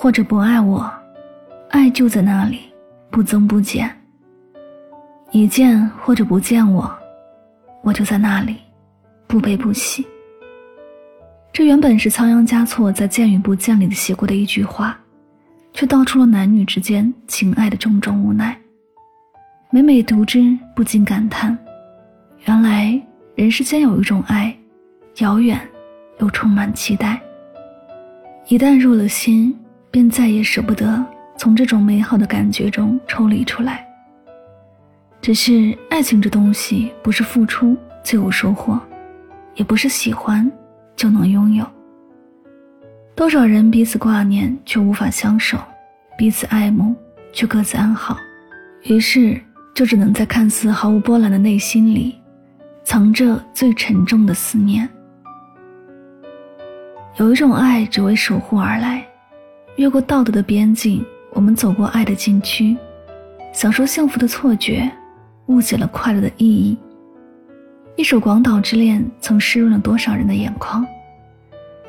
或者不爱我，爱就在那里，不增不减。你见或者不见我，我就在那里，不悲不喜。这原本是仓央嘉措在《见与不见》里写过的一句话，却道出了男女之间情爱的种种无奈。每每读之，不禁感叹：原来人世间有一种爱，遥远又充满期待。一旦入了心，便再也舍不得从这种美好的感觉中抽离出来。只是爱情这东西，不是付出就有收获，也不是喜欢就能拥有。多少人彼此挂念却无法相守，彼此爱慕却各自安好，于是就只能在看似毫无波澜的内心里，藏着最沉重的思念。有一种爱只为守护而来，越过道德的边境，我们走过爱的禁区，享受幸福的错觉，误解了快乐的意义。一首《广岛之恋》曾湿润了多少人的眼眶，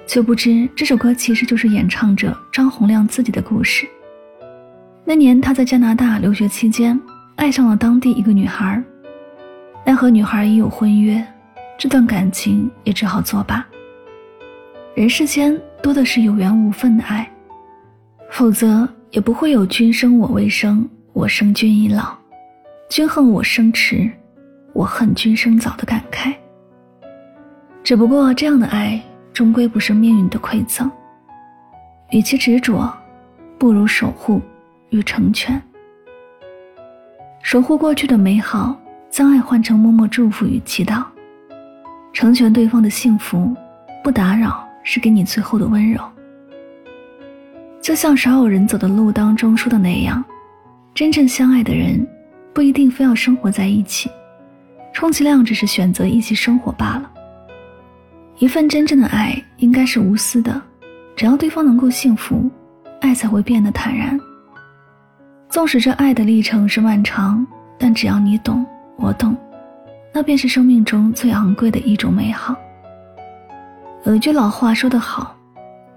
却不知这首歌其实就是演唱者张洪亮自己的故事。那年他在加拿大留学期间，爱上了当地一个女孩，奈何女孩已有婚约，这段感情也只好作罢。人世间多的是有缘无分的爱，否则也不会有“君生我未生，我生君已老，君恨我生迟，我恨君生早”的感慨。只不过这样的爱终归不是命运的馈赠，与其执着，不如守护与成全。守护过去的美好，将爱换成默默祝福与祈祷，成全对方的幸福，不打扰。是给你最后的温柔，就像少有人走的路当中说的那样，真正相爱的人不一定非要生活在一起，充其量只是选择一起生活罢了。一份真正的爱应该是无私的，只要对方能够幸福，爱才会变得坦然。纵使这爱的历程是漫长，但只要你懂，我懂，那便是生命中最昂贵的一种美好。有一句老话说得好：“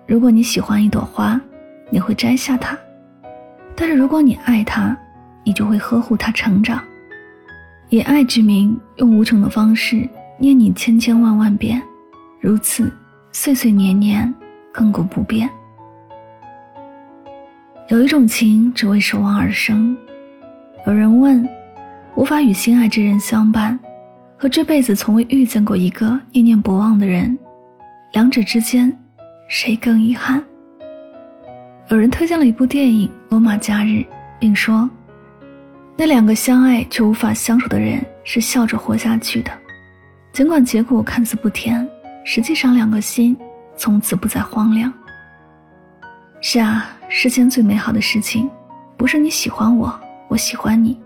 如果你喜欢一朵花，你会摘下它；但是如果你爱它，你就会呵护它成长。以爱之名，用无穷的方式念你千千万万遍，如此岁岁年年，亘古不变。有一种情，只为守望而生。有人问：无法与心爱之人相伴，和这辈子从未遇见过一个念念不忘的人。”两者之间，谁更遗憾？有人推荐了一部电影《罗马假日》，并说，那两个相爱却无法相处的人是笑着活下去的，尽管结果看似不甜，实际上两个心从此不再荒凉。是啊，世间最美好的事情，不是你喜欢我，我喜欢你，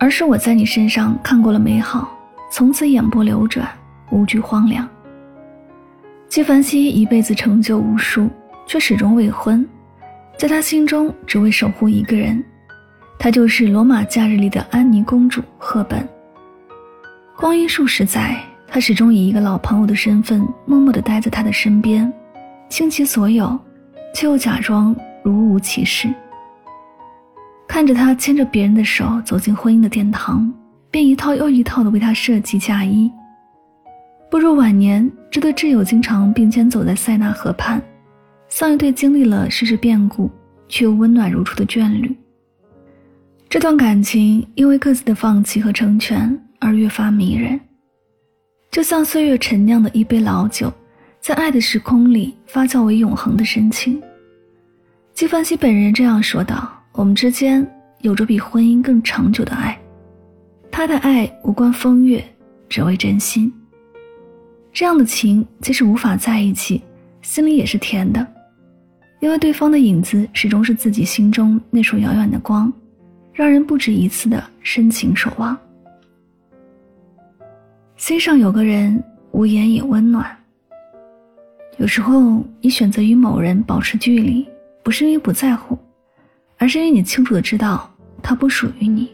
而是我在你身上看过了美好，从此眼波流转，无惧荒凉。纪梵希一辈子成就无数，却始终未婚，在他心中只为守护一个人，她就是《罗马假日》里的安妮公主赫本。光阴数十载，他始终以一个老朋友的身份，默默地待在她的身边，倾其所有，却又假装如无其事。看着他牵着别人的手走进婚姻的殿堂，便一套又一套地为他设计嫁衣。步入晚年，这对挚友经常并肩走在塞纳河畔，像一对经历了世事变故却又温暖如初的眷侣。这段感情因为各自的放弃和成全而越发迷人，就像岁月陈酿的一杯老酒，在爱的时空里发酵为永恒的深情。纪梵希本人这样说道：“我们之间有着比婚姻更长久的爱。他的爱无关风月，只为真心。这样的情，即使无法在一起，心里也是甜的，因为对方的影子始终是自己心中那束遥远的光，让人不止一次的深情守望。心上有个人，无言也温暖。有时候，你选择与某人保持距离，不是因为不在乎，而是因为你清楚的知道他不属于你。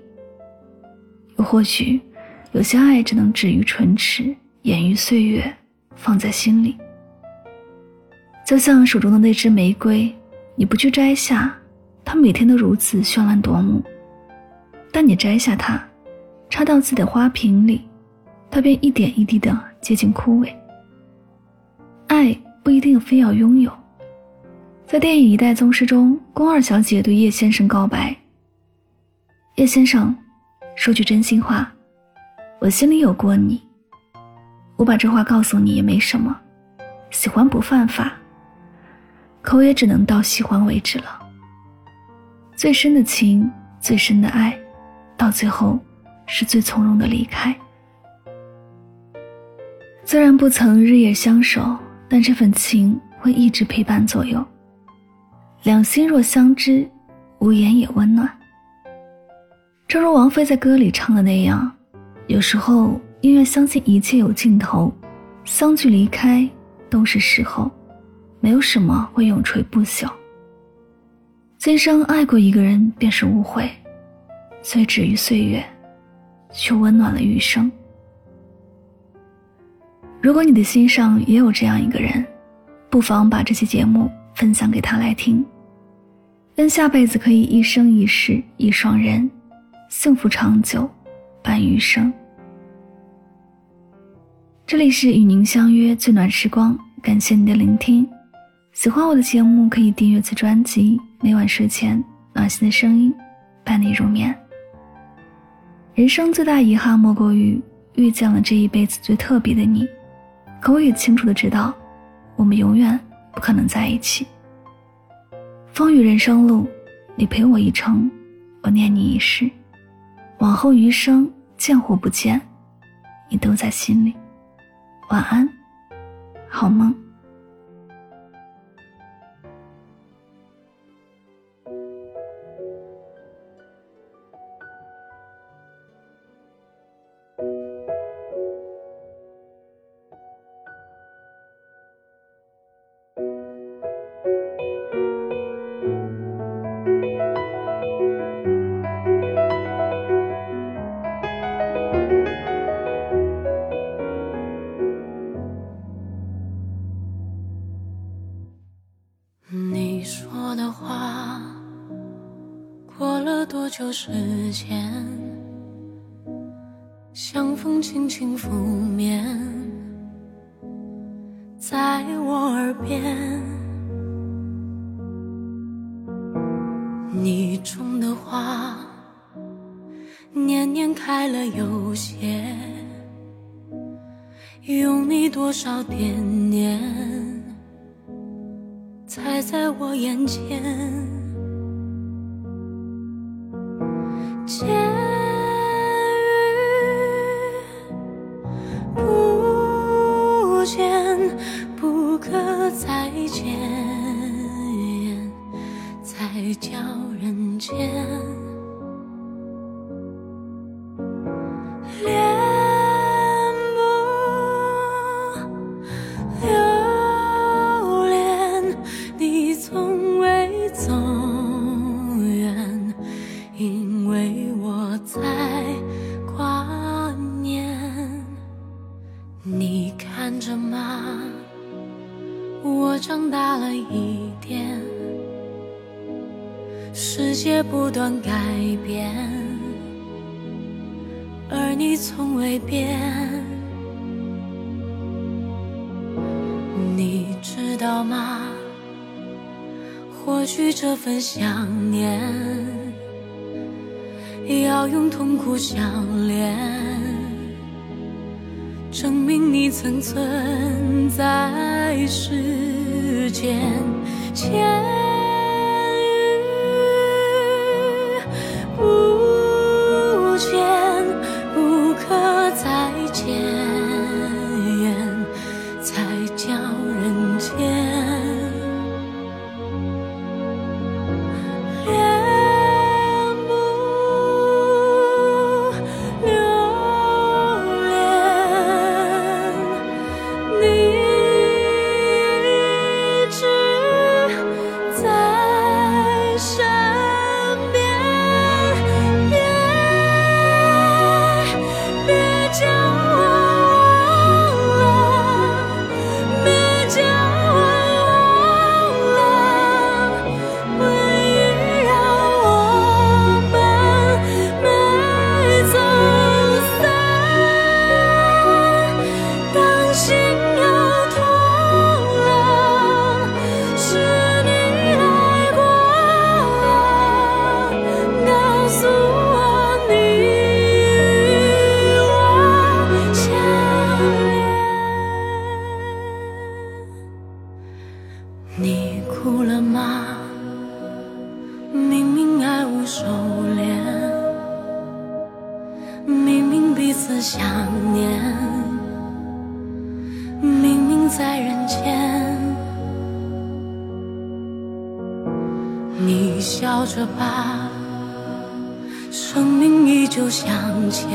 又或许，有些爱只能止于唇齿。掩于岁月，放在心里，就像手中的那支玫瑰，你不去摘下，它每天都如此绚烂夺目；但你摘下它，插到自己的花瓶里，它便一点一滴的接近枯萎。爱不一定非要拥有。在电影《一代宗师》中，宫二小姐对叶先生告白：“叶先生，说句真心话，我心里有过你。”我把这话告诉你也没什么，喜欢不犯法，可我也只能到喜欢为止了。最深的情，最深的爱，到最后是最从容的离开。虽然不曾日夜相守，但这份情会一直陪伴左右。两心若相知，无言也温暖。正如王菲在歌里唱的那样，有时候。宁愿相信一切有尽头，相聚离开都是时候，没有什么会永垂不朽。今生爱过一个人便是无悔，虽止于岁月，却温暖了余生。如果你的心上也有这样一个人，不妨把这期节目分享给他来听，愿下辈子可以一生一世一双人，幸福长久，伴余生。这里是与您相约最暖时光，感谢您的聆听。喜欢我的节目，可以订阅此专辑。每晚睡前，暖心的声音伴你入眠。人生最大遗憾莫过于遇见了这一辈子最特别的你，可我也清楚的知道，我们永远不可能在一起。风雨人生路，你陪我一程，我念你一世，往后余生见或不见，你都在心里。晚安，好梦。轻轻拂面，在我耳边。你种的花，年年开了又谢，用你多少惦念，才在我眼前。间。你从未变。你知道吗？或许这份想念，要用痛苦相连。证明你曾存在世间，千你哭了吗？明明爱无收敛，明明彼此想念，明明在人间。你笑着吧，生命依旧向前。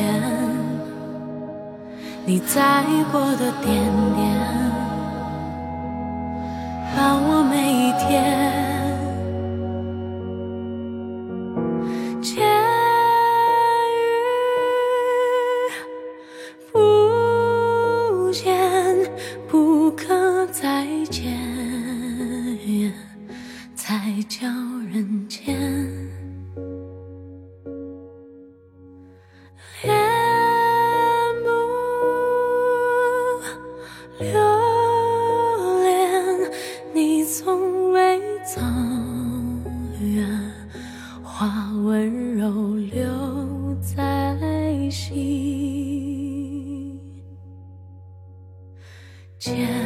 你在过的点点，把我人间。恋不留恋，你从未走远。花温柔留在心间。